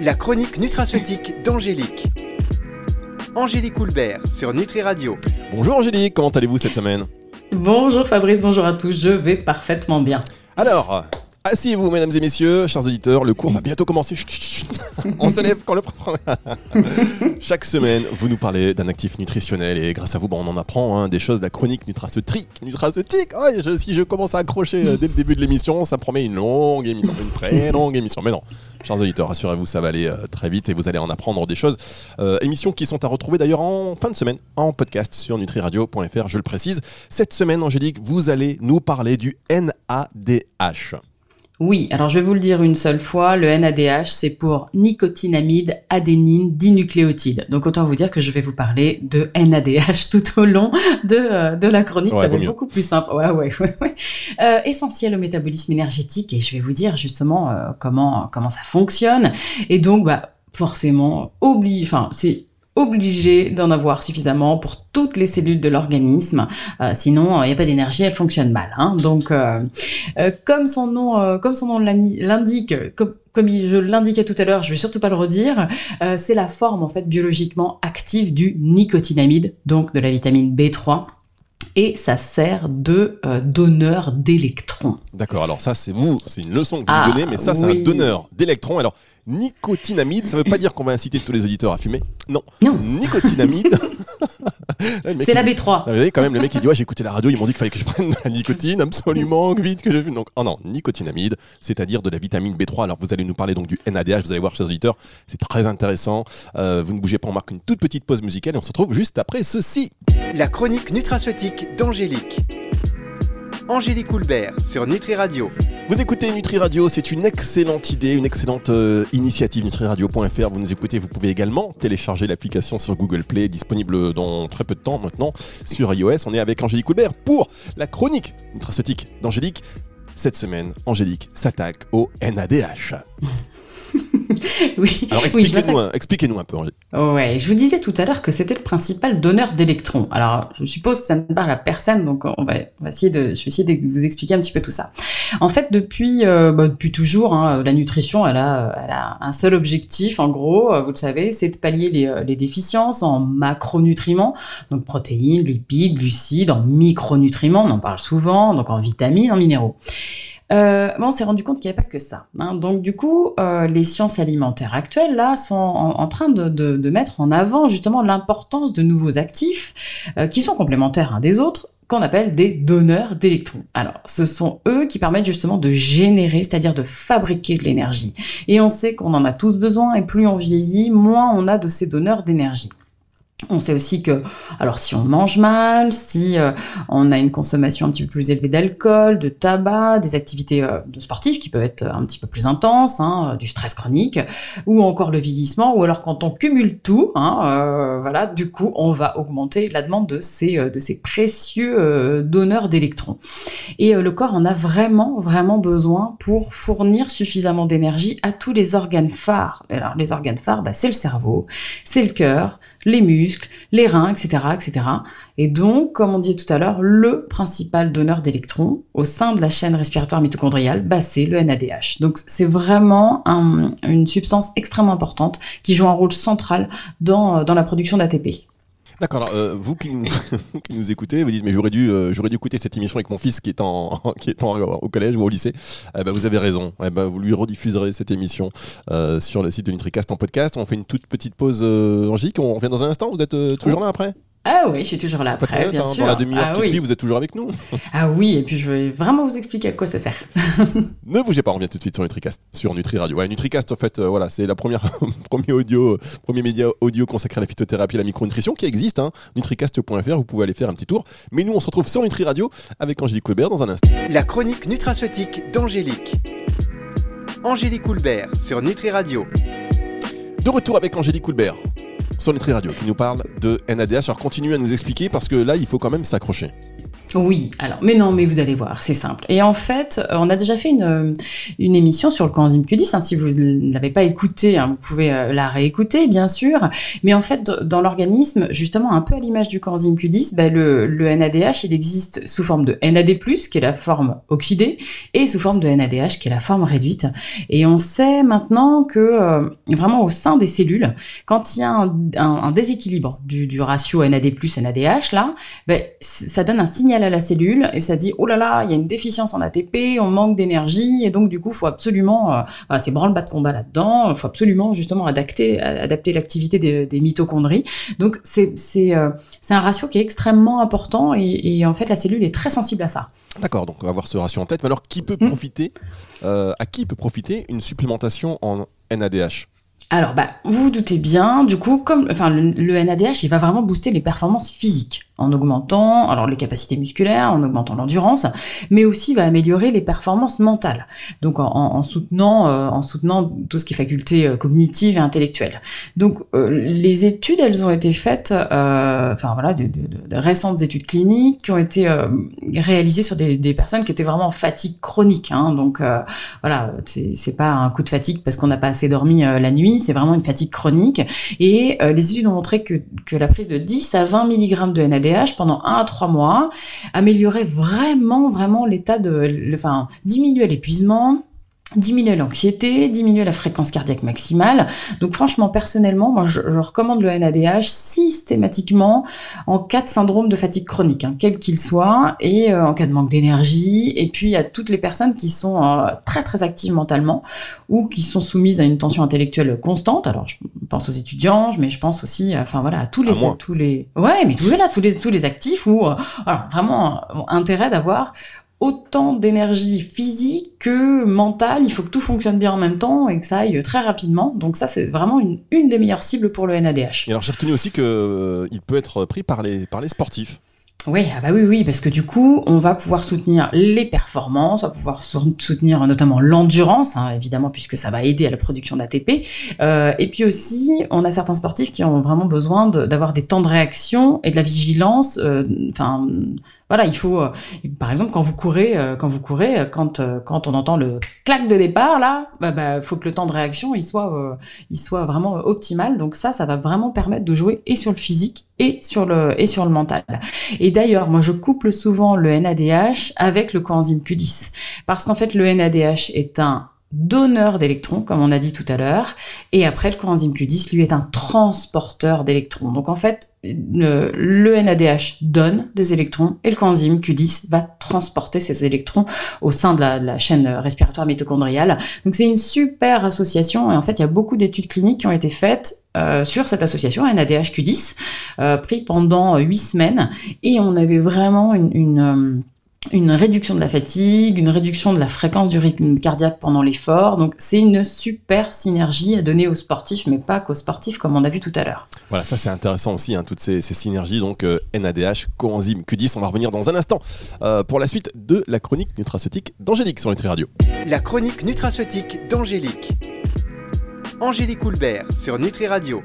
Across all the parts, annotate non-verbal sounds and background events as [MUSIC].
La chronique nutraceutique d'Angélique. Angélique Coulbert sur Nutri Radio. Bonjour Angélique, comment allez-vous cette semaine? Bonjour Fabrice, bonjour à tous, je vais parfaitement bien. Alors, asseyez-vous mesdames et messieurs, chers auditeurs, le cours va bientôt commencer. Chut, chut, chut. [LAUGHS] On se lève quand le [LAUGHS] Chaque semaine, vous nous parlez d'un actif nutritionnel et grâce à vous, bon, on en apprend hein, des choses de la chronique nutraceutique. Nutraceutique oh, je- Si je commence à accrocher euh, dès le début de l'émission, ça promet une longue émission, une très [LAUGHS] longue émission. Mais non, chers auditeurs, rassurez-vous, ça va aller euh, très vite et vous allez en apprendre des choses. Euh, émissions qui sont à retrouver d'ailleurs en fin de semaine en podcast sur nutriradio.fr, je le précise. Cette semaine, Angélique, vous allez nous parler du NADH. Oui, alors je vais vous le dire une seule fois, le NADH c'est pour nicotinamide adénine dinucléotide. Donc autant vous dire que je vais vous parler de NADH [LAUGHS] tout au long de, euh, de la chronique, Ouais, ça va être beaucoup plus simple. Ouais, ouais, ouais, ouais. Euh, essentiel au métabolisme énergétique et je vais vous dire justement euh, comment, comment ça fonctionne. Et donc, bah, forcément, oublie, enfin, c'est obligé d'en avoir suffisamment pour toutes les cellules de l'organisme. Euh, sinon, il n'y a pas d'énergie, elle fonctionne mal. Hein. Donc, euh, euh, comme son nom, euh, comme son nom l'indi- l'indique, comme, je l'indiquais tout à l'heure, je vais surtout pas le redire, euh, c'est la forme en fait biologiquement active du nicotinamide, donc de la vitamine B3. Et ça sert de euh, donneur d'électrons. D'accord, alors ça c'est vous, c'est une leçon que vous Ah, donnez, mais ça c'est un donneur d'électrons. Alors, nicotinamide, ça veut pas dire qu'on va inciter tous les auditeurs à fumer? Non. Non. Nicotinamide. [LAUGHS] C'est la il- B3. Ah, vous voyez, quand même, le mec il dit Ouais, j'ai écouté la radio, ils m'ont dit qu'il fallait que je prenne de la nicotine, absolument, vite que je fume. Donc, oh non, nicotinamide, c'est-à-dire de la vitamine B3. Alors, vous allez nous parler donc du NADH, vous allez voir, chers auditeurs, c'est très intéressant. Euh, vous ne bougez pas, on marque une toute petite pause musicale et on se retrouve juste après ceci. La chronique nutraceutique d'Angélique. Angélique Coulbert sur Nutri Radio. Vous écoutez Nutri Radio, c'est une excellente idée, une excellente euh, initiative nutriradio.fr. Vous nous écoutez, vous pouvez également télécharger l'application sur Google Play, disponible dans très peu de temps maintenant sur iOS. On est avec Angélique Coulbert pour la chronique nutraceutique d'Angélique. Cette semaine, Angélique s'attaque au NADH. [LAUGHS] [LAUGHS] Oui, Alors expliquez-nous un, peu. Ouais, je vous disais tout à l'heure que c'était le principal donneur d'électrons. Alors, je suppose que ça ne parle à personne, donc on va, on va essayer de, je vais essayer de vous expliquer un petit peu tout ça. En fait, depuis, euh, bah, depuis toujours, hein, la nutrition, elle a, elle a un seul objectif, en gros, euh, vous le savez, c'est de pallier les, euh, les déficiences en macronutriments, donc protéines, lipides, glucides, en micronutriments, on en parle souvent, donc en vitamines, en minéraux. Euh, bon, on s'est rendu compte qu'il n'y avait pas que ça. hein. Donc du coup, euh, les sciences alimentaires actuelles là sont en, train de mettre en avant justement l'importance de nouveaux actifs euh, qui sont complémentaires un des autres qu'on appelle des donneurs d'électrons. Alors, ce sont eux qui permettent justement de générer, c'est-à-dire de fabriquer de l'énergie. Et on sait qu'on en a tous besoin, et plus on vieillit, moins on a de ces donneurs d'énergie. On sait aussi que, alors si on mange mal, si euh, on a une consommation un petit peu plus élevée d'alcool, de tabac, des activités euh, de sportives qui peuvent être un petit peu plus intenses, hein, euh, du stress chronique, ou encore le vieillissement, ou alors quand on cumule tout, hein, voilà, du coup on va augmenter la demande de ces, de ces précieux donneurs d'électrons. Et le corps en a vraiment, vraiment besoin pour fournir suffisamment d'énergie à tous les organes phares. Alors les organes phares, bah, c'est le cerveau, c'est le cœur, les muscles, les reins, etc., etc. Et donc, comme on disait tout à l'heure, le principal donneur d'électrons au sein de la chaîne respiratoire mitochondriale, bah, c'est le NADH. Donc, c'est vraiment un- une substance extrêmement importante qui joue un rôle central dans, dans la production d'ATP. D'accord, alors euh, vous, qui nous, [LAUGHS] vous qui nous écoutez, vous dites mais j'aurais dû, euh, j'aurais dû écouter cette émission avec mon fils qui est, en, [LAUGHS] qui est en- au collège ou au lycée. Eh ben, vous avez raison, Eh ben, vous lui rediffuserez cette émission euh, sur le site de NutriCast en podcast. On fait une toute petite pause euh, Angélique, on revient dans un instant, vous êtes euh, toujours là après? Ah oui, je suis toujours là après, honnête, bien hein, sûr. Dans la demi-heure ah, qui oui. suit, vous êtes toujours avec nous. ah oui, et puis je vais vraiment vous expliquer à quoi ça sert. [LAUGHS] ne bougez pas, on revient tout de suite sur NutriCast, sur Nutri Radio. Ouais, NutriCast, en fait, euh, voilà, c'est la première, [LAUGHS] premier audio, premier média audio consacré à la phytothérapie et à la micronutrition qui existe, hein, nutricast.fr, vous pouvez aller faire un petit tour. Mais nous, on se retrouve sur Nutri Radio avec Angélique Colbert dans un instant. La chronique nutraceutique d'Angélique. Angélique Coulbert sur Nutri Radio. De retour avec Angélique Coulbert Nutri Radio qui nous parle de NADH. Alors continuez à nous expliquer parce que là, il faut quand même s'accrocher. Oui, alors, mais non, mais vous allez voir, c'est simple. Et en fait, euh, on a déjà fait une, euh, émission sur le coenzyme Q10. Hein, si vous ne l'avez pas écouté, hein, vous pouvez euh, la réécouter, bien sûr. Mais en fait, dans l'organisme, justement, un peu à l'image du coenzyme Q10, bah, le, NADH, il existe sous forme de NAD+, qui est la forme oxydée, et sous forme de NADH, qui est la forme réduite. Et on sait maintenant que, vraiment au sein des cellules, quand il y a un, déséquilibre du, du, ratio NAD+, NADH, là, bah, ça donne un signal à la cellule et ça dit oh là là, il y a une déficience en ATP, on manque d'énergie et donc du coup, faut absolument, euh, c'est branle-bas de combat là-dedans, faut absolument justement adapter, adapter l'activité des, mitochondries. Donc c'est c'est euh, c'est un ratio qui est extrêmement important et, en fait la cellule est très sensible à ça. D'accord, donc on va avoir ce ratio en tête. Mais alors qui peut hmm. profiter, euh, à qui peut profiter une supplémentation en NADH alors, bah, vous vous doutez bien, du coup, comme, enfin, le, NADH, il va vraiment booster les performances physiques en augmentant alors les capacités musculaires, en augmentant l'endurance, mais aussi va améliorer les performances mentales. Donc en, en soutenant euh, en soutenant tout ce qui est faculté euh, cognitive et intellectuelle. Donc euh, les études, elles ont été faites, enfin voilà, de, de, récentes études cliniques qui ont été réalisées sur des, des, personnes qui étaient vraiment en fatigue chronique. Hein, donc voilà, c'est pas un coup de fatigue parce qu'on n'a pas assez dormi la nuit, c'est vraiment une fatigue chronique. Et les études ont montré que, que la prise de 10 à 20 mg de NAD pendant un à trois mois, améliorer vraiment, vraiment l'état de, enfin, diminuer l'épuisement, diminuer l'anxiété, diminuer la fréquence cardiaque maximale. Donc franchement, personnellement, moi je, recommande le NADH systématiquement en cas de syndrome de fatigue chronique, hein, quel qu'il soit, et euh, en cas de manque d'énergie, et puis à toutes les personnes qui sont euh, très très actives mentalement ou qui sont soumises à une tension intellectuelle constante. Alors je pense aux étudiants, mais je pense aussi, enfin voilà, à tous les, tous les, ouais, mais tous, là, tous les tous les actifs ou euh, vraiment intérêt d'avoir autant d'énergie physique que mentale. Il faut que tout fonctionne bien en même temps et que ça aille très rapidement. Donc ça, c'est vraiment une, des meilleures cibles pour le NADH. Et alors j'ai retenu aussi qu'il euh, peut être pris par les, par les sportifs. Oui, ah bah oui, oui, parce que du coup, on va pouvoir soutenir les performances, on va pouvoir soutenir notamment l'endurance, hein, évidemment, puisque ça va aider à la production d'ATP. Euh, et puis aussi, on a certains sportifs qui ont vraiment besoin d'avoir des temps de réaction et de la vigilance, euh, enfin, voilà, il faut, euh, par exemple, quand vous courez, euh, quand vous courez, quand quand on entend le clac de départ là, bah, bah faut que le temps de réaction il soit il soit vraiment optimal. Donc ça, ça va vraiment permettre de jouer et sur le physique et sur le mental. Et d'ailleurs, moi je couple souvent le NADH avec le coenzyme Q10 parce qu'en fait le NADH est un donneur d'électrons, comme on a dit tout à l'heure, et après le coenzyme Q10, lui, est un transporteur d'électrons. Donc en fait, le, NADH donne des électrons et le coenzyme Q10 va transporter ces électrons au sein de la, chaîne respiratoire mitochondriale. Donc c'est une super association et en fait il y a beaucoup d'études cliniques qui ont été faites euh, sur cette association NADH Q10 euh, pris pendant huit semaines et on avait vraiment une, euh, une réduction de la fatigue, une réduction de la fréquence du rythme cardiaque pendant l'effort. Donc c'est une super synergie à donner aux sportifs, mais pas qu'aux sportifs comme on a vu tout à l'heure. Voilà, ça c'est intéressant aussi, hein, toutes ces, synergies. Donc NADH, euh, coenzyme Q10, on va revenir dans un instant euh, pour la suite de la chronique nutraceutique d'Angélique sur Nutri Radio. La chronique nutraceutique d'Angélique. Angélique Houlbert sur Nutri Radio.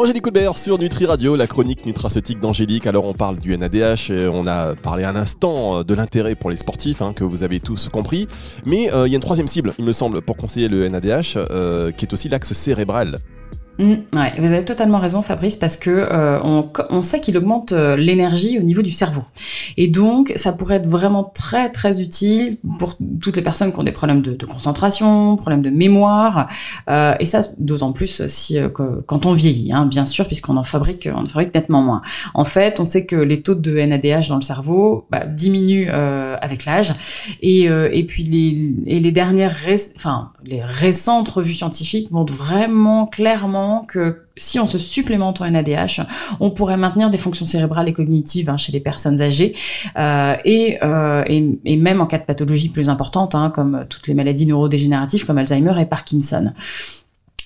Angélique Coudbert sur Nutri Radio, la chronique nutraceutique d'Angélique. Alors on parle du NADH, et on a parlé un instant euh, de l'intérêt pour les sportifs, hein, que vous avez tous compris. Mais euh, il y a une troisième cible, il me semble, pour conseiller le NADH, euh, qui est aussi l'axe cérébral. Mm, ouais, vous avez totalement raison, Fabrice, parce que euh, on, sait qu'il augmente euh, l'énergie au niveau du cerveau, et donc ça pourrait être vraiment très très utile pour toutes les personnes qui ont des problèmes de, concentration, problèmes de mémoire, euh, et ça d'autant plus si quand on vieillit, hein, bien sûr, puisqu'on en fabrique, on en fabrique nettement moins. En fait, on sait que les taux de NADH dans le cerveau bah, diminuent avec l'âge, et, et puis les, et les dernières, enfin les récentes revues scientifiques montrent vraiment clairement que si on se supplémente en NADH, on pourrait maintenir des fonctions cérébrales et cognitives hein, chez les personnes âgées euh, euh, et, et, même en cas de pathologie plus importante, hein, comme toutes les maladies neurodégénératives comme Alzheimer et Parkinson.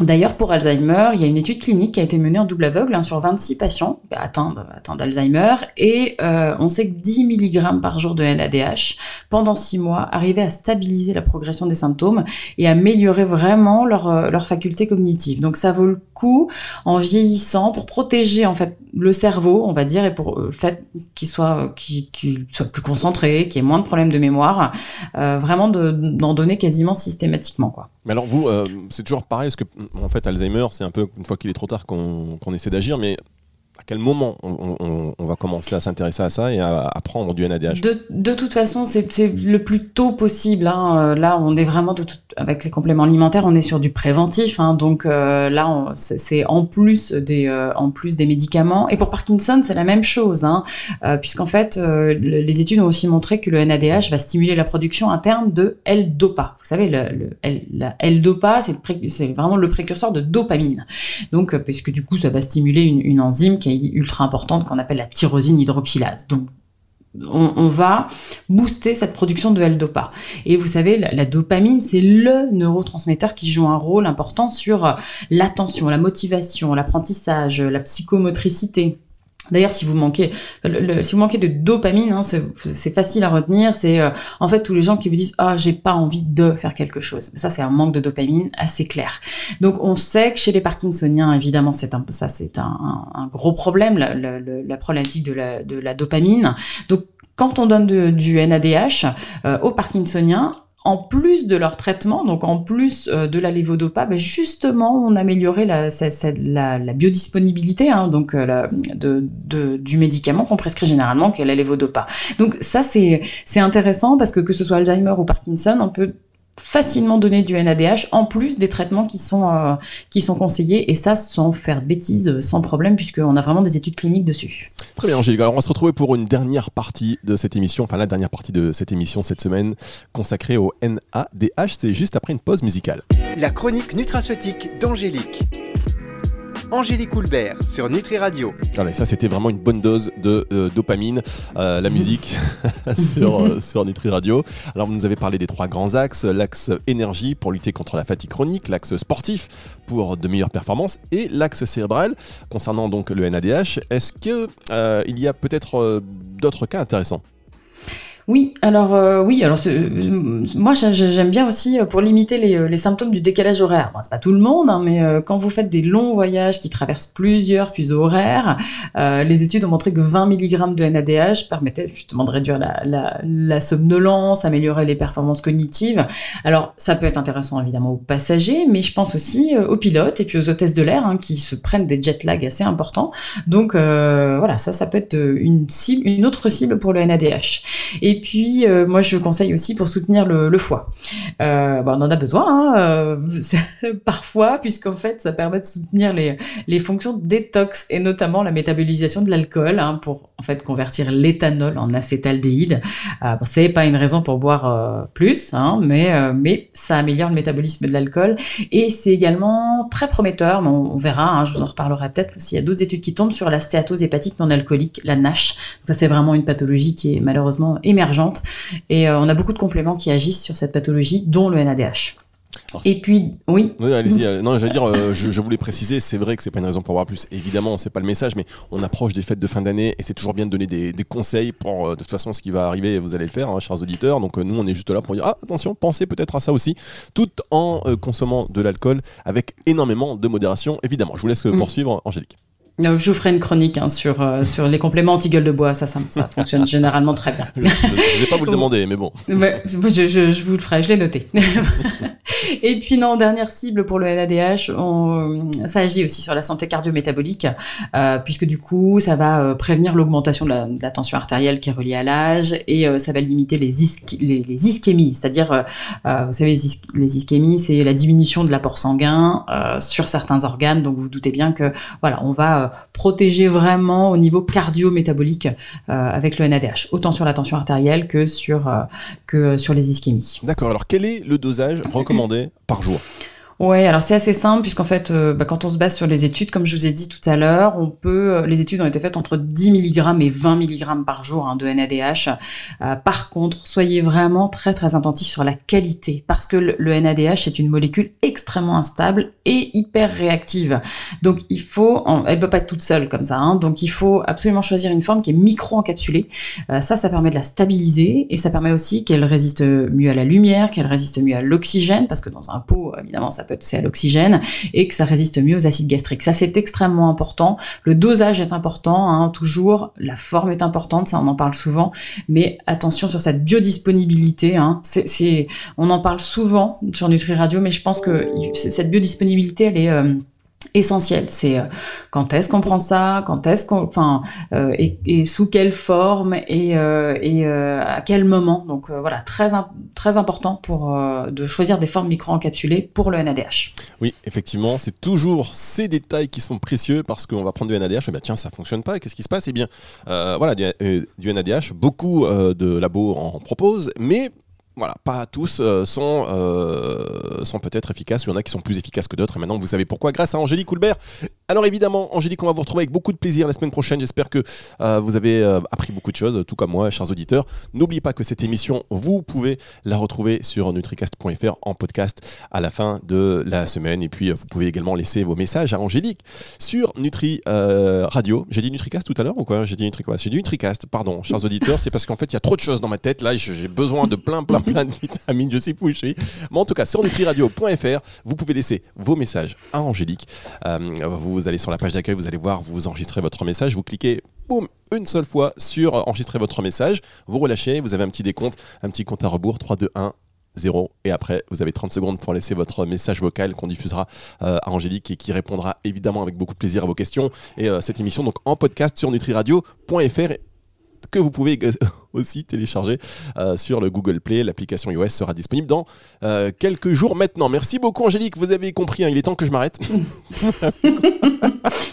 D'ailleurs, pour Alzheimer, il y a une étude clinique qui a été menée en double aveugle hein, sur 26 patients atteints, d'Alzheimer et euh, on sait que 10 mg par jour de NADH pendant 6 mois arrivait à stabiliser la progression des symptômes et améliorer vraiment leur, euh, leur faculté cognitive. Donc ça vaut le coup en vieillissant pour protéger en fait le cerveau, on va dire, et pour le euh, fait qu'il soit, plus concentré, qu'il ait moins de problèmes de mémoire, vraiment d'en donner quasiment systématiquement. Quoi. Mais alors vous, c'est toujours pareil, parce que en fait, Alzheimer, c'est un peu une fois qu'il est trop tard qu'on essaie d'agir, mais à quel moment on, va commencer à s'intéresser à ça et à, prendre du NADH de, toute façon, c'est le plus tôt possible. Hein. Euh, là, on est vraiment avec les compléments alimentaires, on est sur du préventif. Hein. donc euh, là, c'est en plus des euh, en plus des médicaments. Et pour Parkinson, c'est la même chose, hein, puisqu'en fait, les études ont aussi montré que le NADH va stimuler la production interne de L-DOPA. Vous savez, le, L-DOPA, c'est vraiment le précurseur de dopamine. Donc, puisque du coup, ça va stimuler une, une enzyme qui est ultra importante qu'on appelle la tyrosine hydroxylase. Donc on, va booster cette production de L-DOPA. Et vous savez, la, dopamine, c'est le neurotransmetteur qui joue un rôle important sur euh, l'attention, la motivation, l'apprentissage, la psychomotricité. D'ailleurs, si vous manquez, si vous manquez de dopamine, hein, c'est facile à retenir. C'est euh, en fait tous les gens qui vous disent ah j'ai pas envie de faire quelque chose. Ça c'est un manque de dopamine assez clair. Donc on sait que chez les Parkinsoniens, évidemment, c'est un ça c'est un, gros problème la, problématique de la, de la dopamine. Donc quand on donne du NADH euh, aux Parkinsoniens, en plus de leur traitement, donc en plus euh, de la lévodopa, ben justement, on améliorait la, biodisponibilité hein, donc euh, du médicament qu'on prescrit généralement, qui est la lévodopa. Donc ça, c'est intéressant parce que que ce soit Alzheimer ou Parkinson, on peut facilement donner du NADH en plus des traitements qui sont, euh, qui sont conseillés et ça sans faire de bêtises, sans problème puisqu'on a vraiment des études cliniques dessus. Très bien Angélique, alors on va se retrouver pour une dernière partie de cette émission, enfin la dernière partie de cette émission cette semaine consacrée au NADH, c'est juste après une pause musicale. La chronique nutraceutique d'Angélique. Angélique Coulbert sur Nutri Radio. Allez, ça c'était vraiment une bonne dose de euh, dopamine, euh, la musique [LAUGHS] sur, euh, sur Nutri Radio. Alors vous nous avez parlé des trois grands axes, l'axe énergie pour lutter contre la fatigue chronique, l'axe sportif pour de meilleures performances et l'axe cérébral concernant donc le NADH. Est-ce qu'il y a peut-être d'autres cas intéressants? Oui, alors euh, oui, alors euh, moi j'aime bien aussi euh, pour limiter les, symptômes du décalage horaire. Bon, c'est pas tout le monde, hein, mais quand vous faites des longs voyages qui traversent plusieurs fuseaux horaires, les études ont montré que 20 mg de NADH permettait justement de réduire la, la, somnolence, améliorer les performances cognitives. Alors ça peut être intéressant évidemment aux passagers, mais je pense aussi aux pilotes et puis aux hôtesses de l'air hein, qui se prennent des jet lag assez importants. Donc voilà, ça ça peut être une cible, une autre cible pour le NADH. Et puis, euh, moi, je conseille aussi pour soutenir le, foie. Euh, on en a besoin, hein, euh, [LAUGHS] parfois, puisqu'en fait, ça permet de soutenir les, fonctions détox et notamment la métabolisation de l'alcool hein, pour en fait convertir l'éthanol en acétaldéhyde. Bon, c'est pas une raison pour boire plus, hein, mais, ça améliore le métabolisme de l'alcool et c'est également très prometteur. Mais on, verra, je vous en reparlerai peut-être s'il y a d'autres études qui tombent sur la stéatose hépatique non alcoolique, la NASH. ça, c'est vraiment une pathologie qui est malheureusement émergente et euh, on a beaucoup de compléments qui agissent sur cette pathologie, dont le NADH. et puis, oui. Oui, allez-y. Euh, non, j'allais dire, euh, je, voulais préciser, c'est vrai que c'est pas une raison pour voir plus. Évidemment, c'est pas le message, mais on approche des fêtes de fin d'année et c'est toujours bien de donner des, conseils pour, de toute façon, ce qui va arriver, vous allez le faire, hein, chers auditeurs. Donc, nous, on est juste là pour dire, ah, attention, pensez peut-être à ça aussi, tout en consommant de l'alcool avec énormément de modération, évidemment. Je vous laisse mm. poursuivre, Angélique. Je vous ferai une chronique hein, sur, euh, sur les compléments anti-gueule de bois, ça, ça, [LAUGHS] fonctionne généralement très bien. je ne vais pas vous le demander, mais bon. je, je, vous le ferai, je l'ai noté. [LAUGHS] [LAUGHS] Et puis non, dernière cible pour le NADH, on, ça agit aussi sur la santé cardio-métabolique, euh, puisque du coup, ça va euh, prévenir l'augmentation de, la, tension artérielle qui est reliée à l'âge, et ça va limiter les, les, les, ischémies, c'est-à-dire, vous savez, les, ischémies, c'est la diminution de l'apport sanguin sur certains organes, donc vous, vous doutez bien que, voilà, on va protéger vraiment au niveau cardio-métabolique euh, avec le NADH, autant sur la tension artérielle que sur, euh, que sur les ischémies. D'accord, alors quel est le dosage recommandé? Par jour Ouais, alors c'est assez simple puisqu'en fait, euh, bah, quand on se base sur les études, comme je vous ai dit tout à l'heure, on peut, euh, les études ont été faites entre 10 mg et 20 mg par jour hein, de NADH. Euh, par contre, soyez vraiment très très attentifs sur la qualité parce que le, NADH est une molécule extrêmement instable et hyper réactive. Donc il faut, elle peut pas être toute seule comme ça. Hein, donc il faut absolument choisir une forme qui est micro-encapsulée. ça, ça permet de la stabiliser et ça permet aussi qu'elle résiste mieux à la lumière, qu'elle résiste mieux à l'oxygène parce que dans un pot, évidemment, ça peut c'est à l'oxygène, et que ça résiste mieux aux acides gastriques. Ça, c'est extrêmement important. Le dosage est important, hein, toujours. La forme est importante, ça, on en parle souvent. Mais attention sur cette biodisponibilité. Hein. C'est, on en parle souvent sur Nutri Radio, mais je pense que cette biodisponibilité, elle est... Euh, essentiel. C'est euh, quand est-ce qu'on prend ça, quand est-ce qu'on, euh, et, sous quelle forme et, euh, et à quel moment. Donc voilà, très très important pour de choisir des formes micro-encapsulées pour le NADH. Oui, effectivement, c'est toujours ces détails qui sont précieux parce qu'on va prendre du NADH, et bien tiens, ça fonctionne pas. Qu'est-ce qui se passe? Eh bien, voilà, du, du, NADH, beaucoup de labos en proposent, mais voilà, pas tous euh, sont, euh, sont peut-être efficaces. Il y en a qui sont plus efficaces que d'autres. Et maintenant, vous savez pourquoi. Grâce à Angélique Coulbert. Alors évidemment, Angélique, on va vous retrouver avec beaucoup de plaisir la semaine prochaine. J'espère que euh, vous avez appris beaucoup de choses, tout comme moi, chers auditeurs. N'oubliez pas que cette émission, vous pouvez la retrouver sur nutricast.fr en podcast à la fin de la semaine. Et puis, vous pouvez également laisser vos messages à Angélique sur Nutri Radio. J'ai dit Nutricast tout à l'heure ou quoi? J'ai dit Nutricast. J'ai dit Nutricast, pardon, chers auditeurs. C'est parce qu'en fait, il y a trop de choses dans ma tête. Là, j'ai besoin de plein, plein, [LAUGHS] plein de vitamines, je sais plus où je suis. Mais en tout cas, sur nutriradio.fr, vous pouvez laisser vos messages à Angélique. Euh, vous allez sur la page d'accueil, vous allez voir, vous enregistrez votre message, vous cliquez boum, une seule fois sur enregistrer votre message, vous relâchez, vous avez un petit décompte, un petit compte à rebours, 3, 2, 1, 0 et après vous avez 30 secondes pour laisser votre message vocal qu'on diffusera euh, à Angélique et qui répondra évidemment avec beaucoup de plaisir à vos questions et euh, cette émission donc en podcast sur nutriradio.fr que vous pouvez [LAUGHS] aussi télécharger euh, sur le Google Play. L'application iOS sera disponible dans euh, quelques jours maintenant. Merci beaucoup Angélique, vous avez compris, hein, il est temps que je m'arrête. [LAUGHS]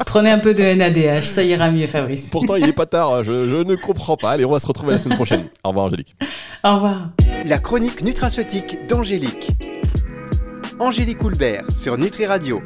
Prenez un peu de NADH, ça ira mieux Fabrice. Pourtant il n'est pas tard, hein, je, ne comprends pas. Allez, on va se retrouver la semaine prochaine. [LAUGHS] Au revoir Angélique. Au revoir. La chronique nutraceutique d'Angélique. Angélique Houlbert sur Nutri Radio.